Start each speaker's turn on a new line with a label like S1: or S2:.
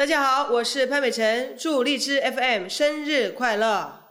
S1: 大家好我是潘美辰祝荔枝 fm 生日快乐。